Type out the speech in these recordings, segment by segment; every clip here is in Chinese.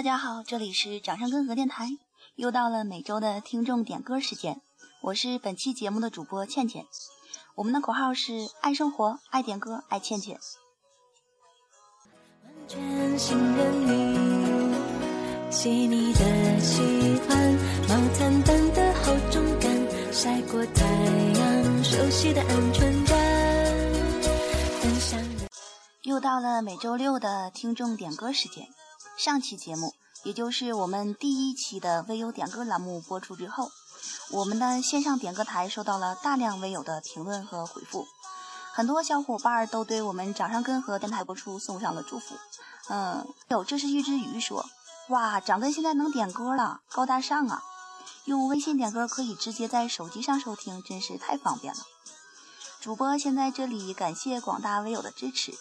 大家好，这里是掌上根河电台，又到了每周的听众点歌时间，我是本期节目的主播倩倩，我们的口号是爱生活，爱点歌，爱倩倩。全信任你，细腻的喜欢，毛毯般的厚重感，晒过太阳，熟悉的安全感。分享又到了每周六的听众点歌时间。上期节目，也就是我们第一期的微友点歌栏目播出之后，我们的线上点歌台收到了大量微友的评论和回复，很多小伙伴都对我们掌上根和电台播出送上了祝福。嗯，有这是玉之鱼说，哇，掌根现在能点歌了，高大上啊！用微信点歌可以直接在手机上收听，真是太方便了。主播先在这里感谢广大微友的支持。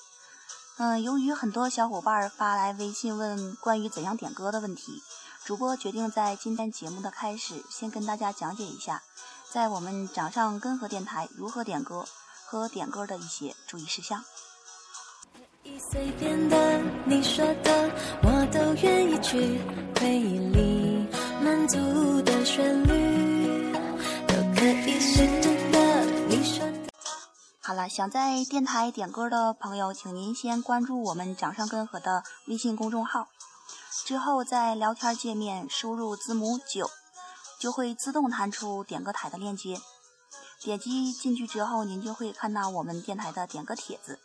嗯，由于很多小伙伴发来微信问关于怎样点歌的问题，主播决定在今天节目的开始先跟大家讲解一下，在我们掌上根河电台如何点歌和点歌的一些注意事项。随便的，你说的，我都愿意去回忆里满足的旋律，都可以是真。好了，想在电台点歌的朋友，请您先关注我们掌上根河的微信公众号，之后在聊天界面输入字母九，就会自动弹出点歌台的链接。点击进去之后，您就会看到我们电台的点歌帖子，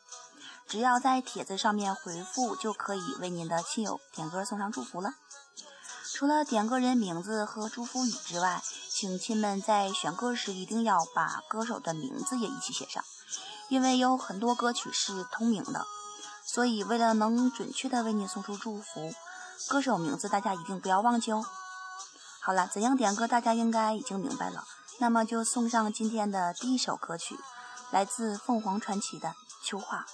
只要在帖子上面回复，就可以为您的亲友点歌送上祝福了。除了点歌人名字和祝福语之外，请亲们在选歌时一定要把歌手的名字也一起写上。因为有很多歌曲是同名的，所以为了能准确的为你送出祝福，歌手名字大家一定不要忘记哦。好了，怎样点歌大家应该已经明白了，那么就送上今天的第一首歌曲，来自凤凰传奇的《秋话》。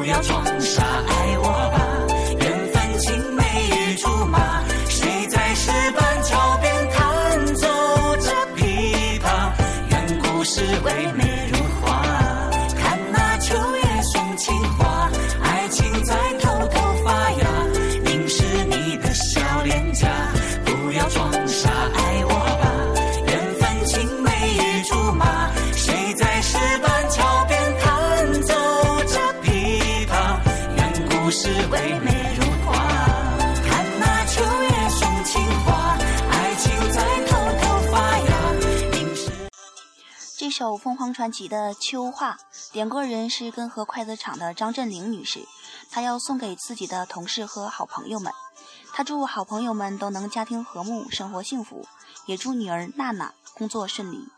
不要装傻爱我吧。首凤凰传奇的《秋话》，点歌人是根河筷子厂的张振玲女士，她要送给自己的同事和好朋友们。她祝好朋友们都能家庭和睦，生活幸福，也祝女儿娜娜工作顺利。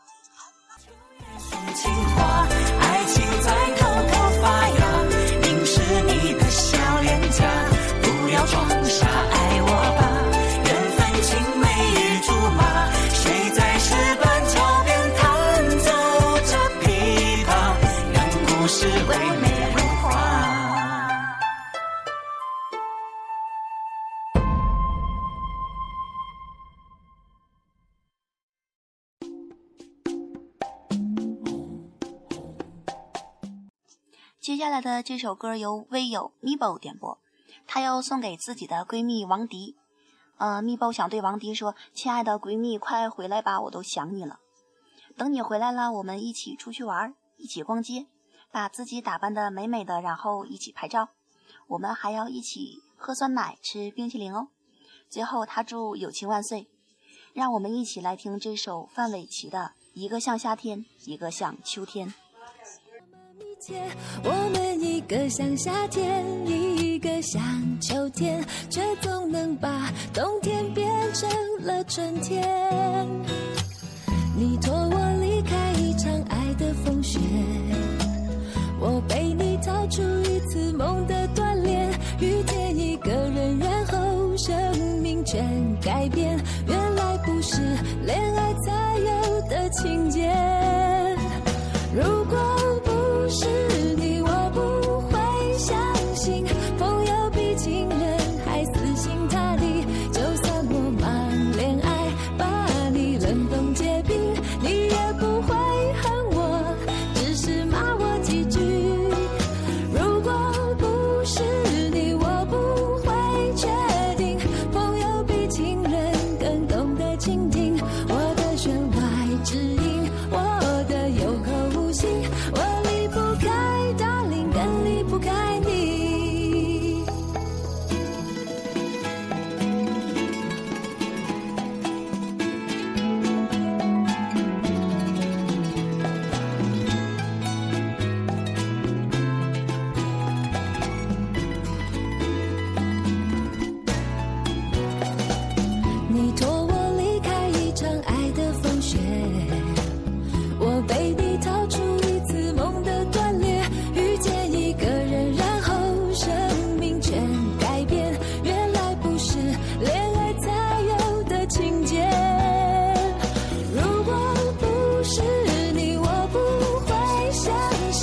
的这首歌由微友 Mibo 点播，她要送给自己的闺蜜王迪。呃，Mibo 想对王迪说：“亲爱的闺蜜，快回来吧，我都想你了。等你回来了，我们一起出去玩，一起逛街，把自己打扮的美美的，然后一起拍照。我们还要一起喝酸奶，吃冰淇淋哦。”最后，他祝友情万岁。让我们一起来听这首范玮琪的《一个像夏天，一个像秋天》。我们一个像夏天，一个像秋天，却总能把冬天变成了春天。你托我离开一场爱的风雪，我陪你逃出一次梦的锻炼，遇见一个人，然后生命全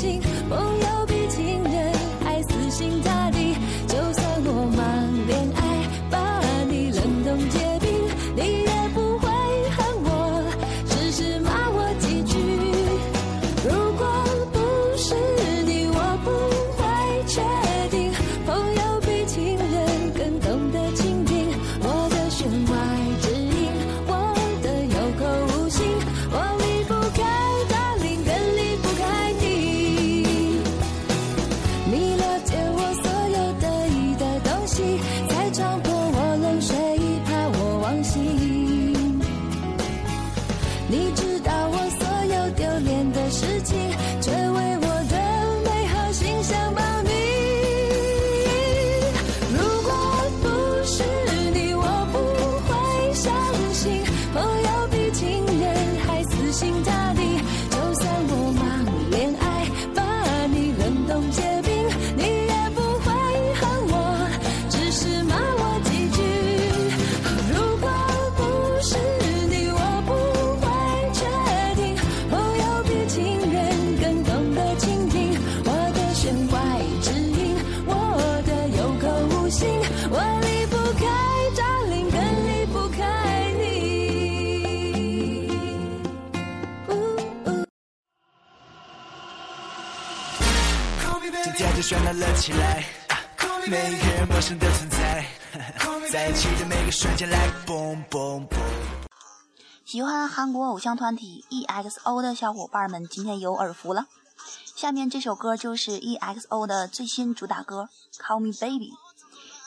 心梦要瞬间来 boom boom boom。喜欢韩国偶像团体 EXO 的小伙伴们，今天有耳福了。下面这首歌就是 EXO 的最新主打歌《Call Me Baby》。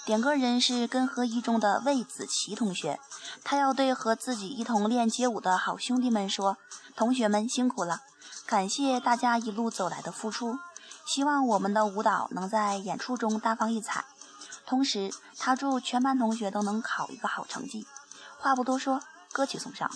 点歌人是根河一中的魏子琪同学，他要对和自己一同练街舞的好兄弟们说：“同学们辛苦了，感谢大家一路走来的付出。希望我们的舞蹈能在演出中大放异彩。同时，他祝全班同学都能考一个好成绩。话不多说，歌曲送上。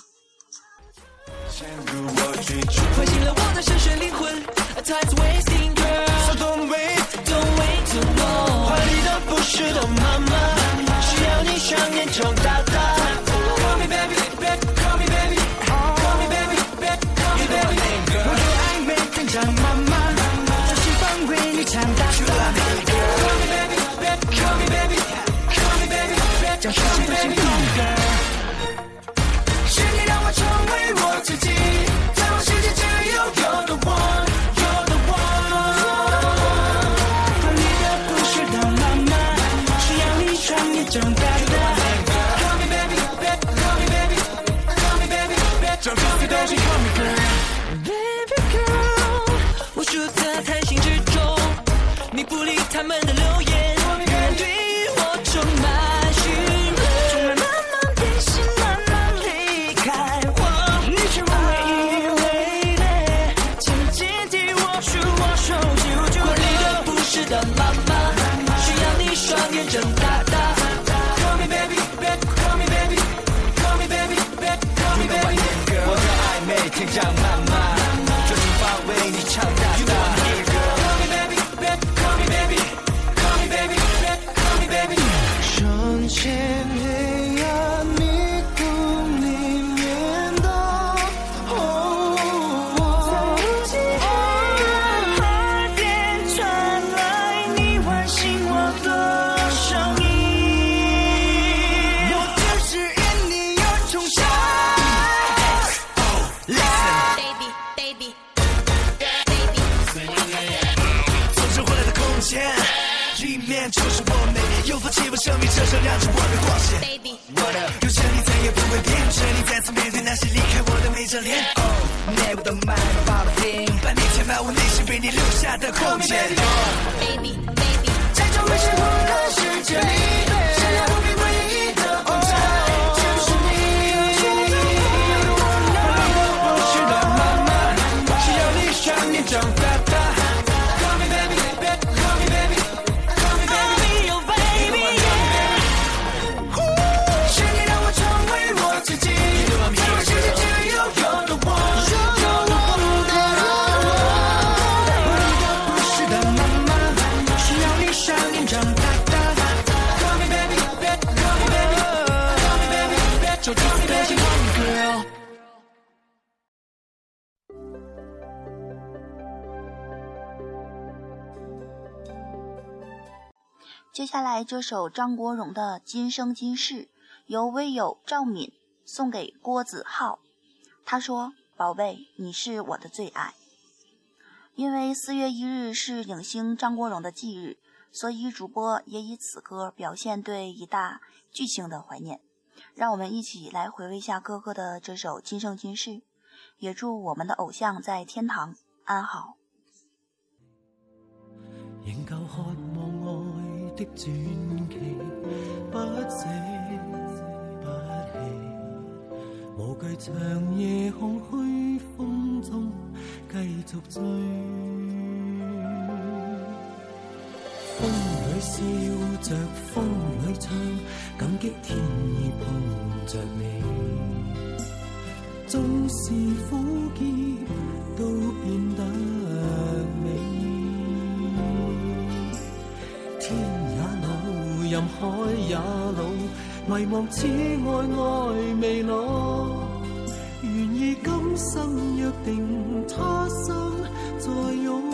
的空间。下来这首张国荣的《今生今世》，由微友赵敏送给郭子浩。他说：“宝贝，你是我的最爱。”因为四月一日是影星张国荣的忌日，所以主播也以此歌表现对一大巨星的怀念。让我们一起来回味一下哥哥的这首《今生今世》，也祝我们的偶像在天堂安好。的傳奇，不捨不棄，無惧長夜空虛風中繼續追。風裏笑着，風裏唱，感激天意碰着你。縱是苦澀都變得任海也老，迷惘此爱爱未老，愿意今生约定，他生再拥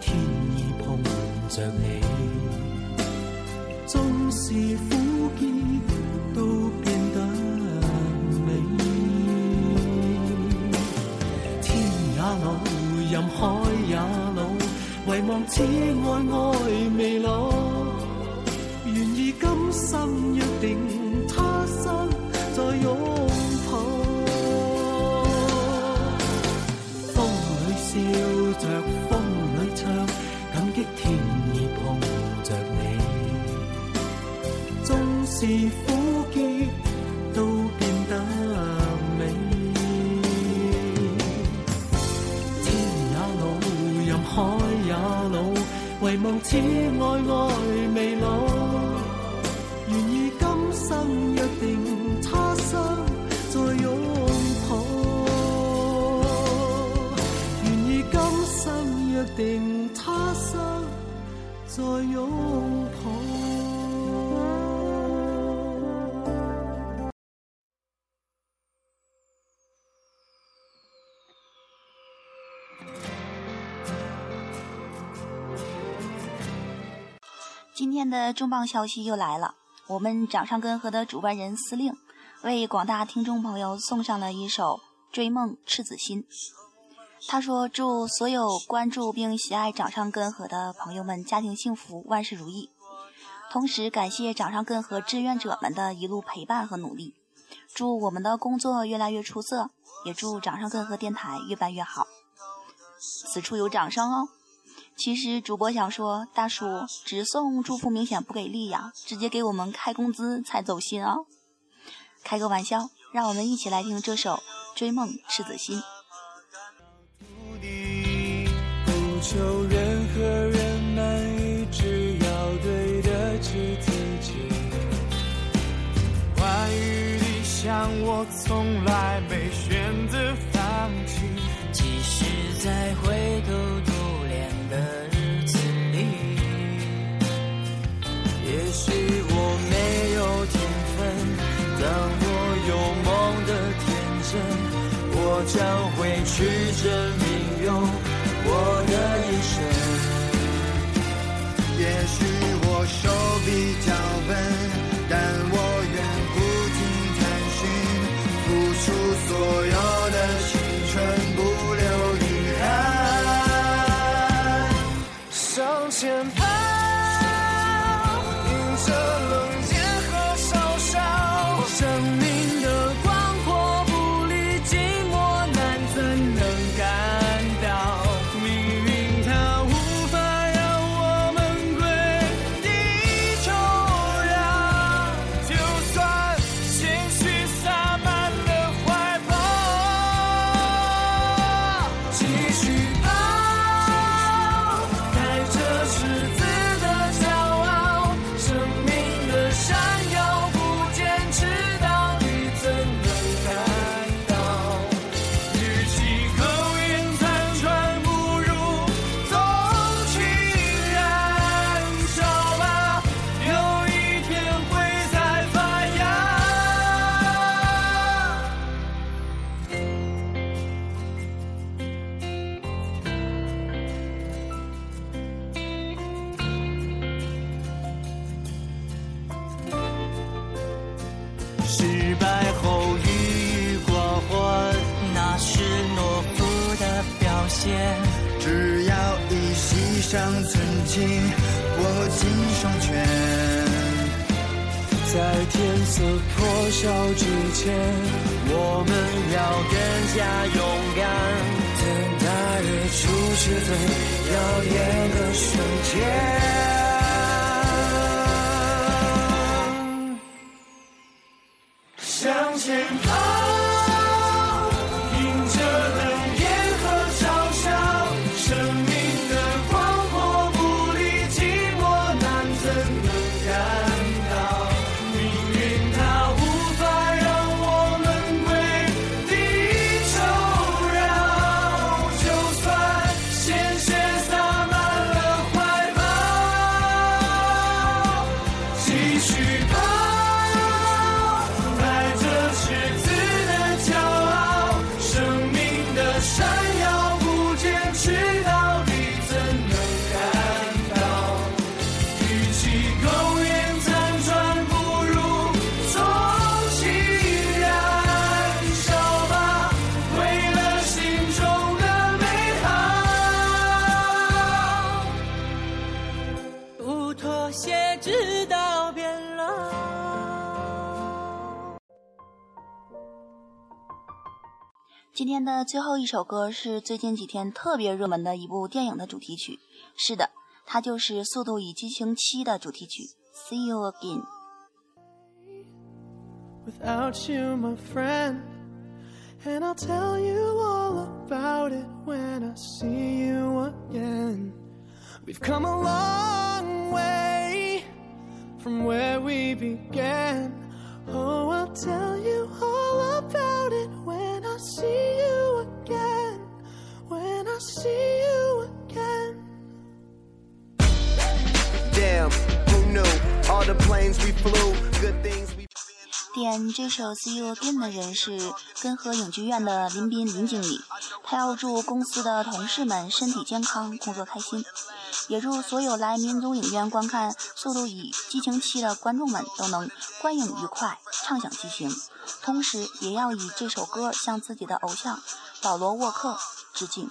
天意碰着你，纵是苦涩都变得美。天也老，任海也老，唯望此爱爱未老。愿意今生约定，他生再拥抱。风里笑着，天意碰着你。纵是苦涩都变得美。天也老，任海也老，唯望此爱我的重磅消息又来了，我们掌上根河的主办人司令为广大听众朋友送上了一首《追梦赤子心》。他说：“祝所有关注并喜爱掌上根河的朋友们家庭幸福，万事如意。同时感谢掌上根河志愿者们的一路陪伴和努力，祝我们的工作越来越出色，也祝掌上根河电台越办越好。此处有掌声哦。”其实主播想说，大叔只送祝福明显不给力呀，直接给我们开工资才走心啊！开个玩笑，让我们一起来听这首《追梦赤子心》。将会去证明用我的一生。也许我手比较笨，但我愿不停探寻，付出所有的青春，不留遗憾。向前跑像曾经，握紧双拳。在天色破晓之前，我们要更加勇敢。等大日出时最耀眼的瞬间。天的最后一首歌是最近几天特别热门的一部电影的主题曲。是的，它就是《速度与激情七》的主题曲《See You Again》。without you, my friend. And I'll tell you all about it when I see you again. We've come a long way from where we began. Oh, I'll tell you all about it when see you again. Damn, who knew? All the planes we flew, good things we 点这首《See You Again》的人是根河影剧院的林斌林经理，他要祝公司的同事们身体健康，工作开心，也祝所有来民族影院观看《速度与激情七》的观众们都能观影愉快，畅享激情。同时，也要以这首歌向自己的偶像保罗沃克致敬。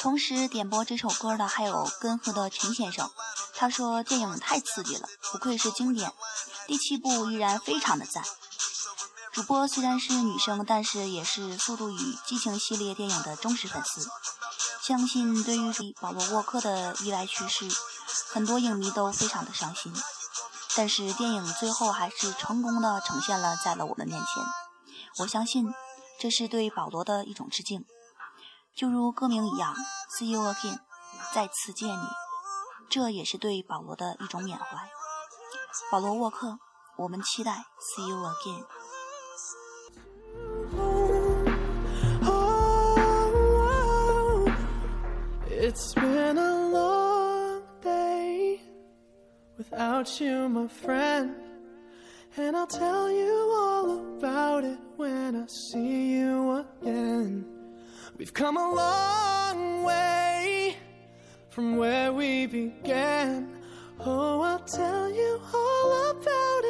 同时点播这首歌的还有根河的陈先生，他说电影太刺激了，不愧是经典，第七部依然非常的赞。主播虽然是女生，但是也是《速度与激情》系列电影的忠实粉丝。相信对于保罗沃克的意外去世，很多影迷都非常的伤心。但是电影最后还是成功的呈现了在了我们面前。我相信这是对保罗的一种致敬。就如歌名一样，See you again，再次见你，这也是对保罗的一种缅怀。保罗沃克，我们期待 See you again。It's been a long day without you, my friend. And I'll tell you all about it when I see you again. We've come a long way from where we began. Oh, I'll tell you all about it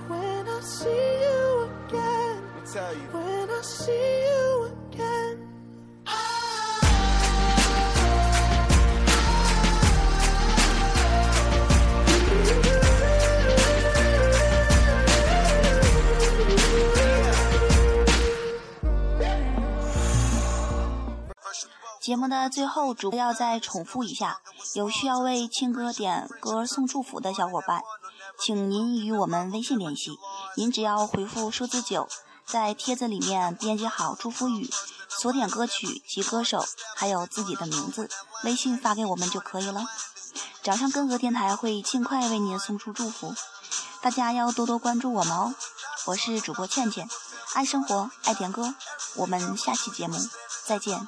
I see you again. Let me tell you. When I see you again. Yeah. 节目的最后，主播要再重复一下，有需要为庆哥点歌送祝福的小伙伴，请您与我们微信联系。您只要回复数字九，在帖子里面编辑好祝福语，所点歌曲及歌手，还有自己的名字，微信发给我们就可以了。掌上根河电台会尽快为您送出祝福，大家要多多关注我们哦。我是主播倩倩，爱生活，爱点歌，我们下期节目再见。